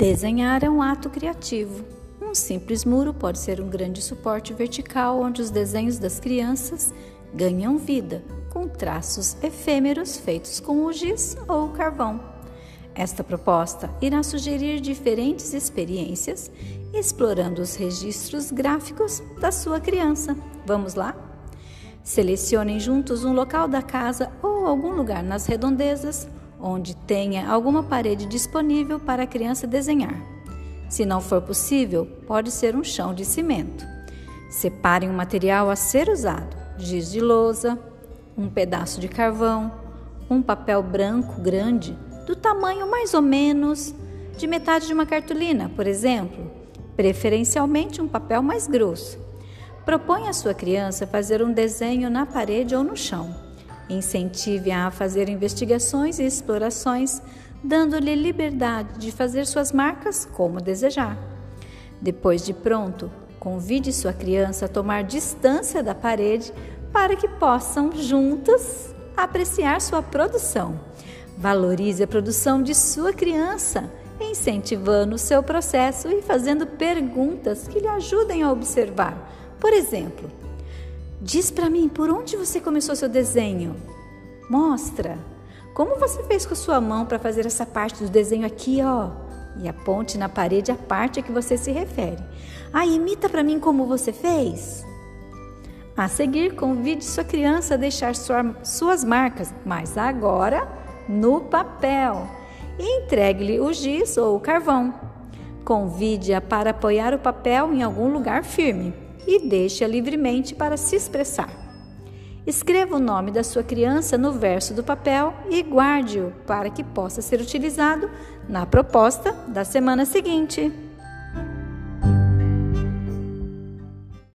Desenhar é um ato criativo. Um simples muro pode ser um grande suporte vertical onde os desenhos das crianças ganham vida, com traços efêmeros feitos com o giz ou carvão. Esta proposta irá sugerir diferentes experiências, explorando os registros gráficos da sua criança. Vamos lá? Selecionem juntos um local da casa ou algum lugar nas redondezas onde tenha alguma parede disponível para a criança desenhar. Se não for possível, pode ser um chão de cimento. Separem o material a ser usado: giz de lousa, um pedaço de carvão, um papel branco grande, do tamanho mais ou menos de metade de uma cartolina, por exemplo, preferencialmente um papel mais grosso. Proponha à sua criança fazer um desenho na parede ou no chão. Incentive-a a fazer investigações e explorações, dando-lhe liberdade de fazer suas marcas como desejar. Depois de pronto, convide sua criança a tomar distância da parede para que possam juntas apreciar sua produção. Valorize a produção de sua criança, incentivando o seu processo e fazendo perguntas que lhe ajudem a observar. Por exemplo, Diz para mim por onde você começou seu desenho. Mostra. Como você fez com a sua mão para fazer essa parte do desenho aqui, ó? E aponte na parede a parte a que você se refere. Ah, imita para mim como você fez. A seguir, convide sua criança a deixar sua, suas marcas, mas agora no papel. E entregue-lhe o giz ou o carvão. Convide-a para apoiar o papel em algum lugar firme e deixe-a livremente para se expressar. Escreva o nome da sua criança no verso do papel e guarde-o para que possa ser utilizado na proposta da semana seguinte.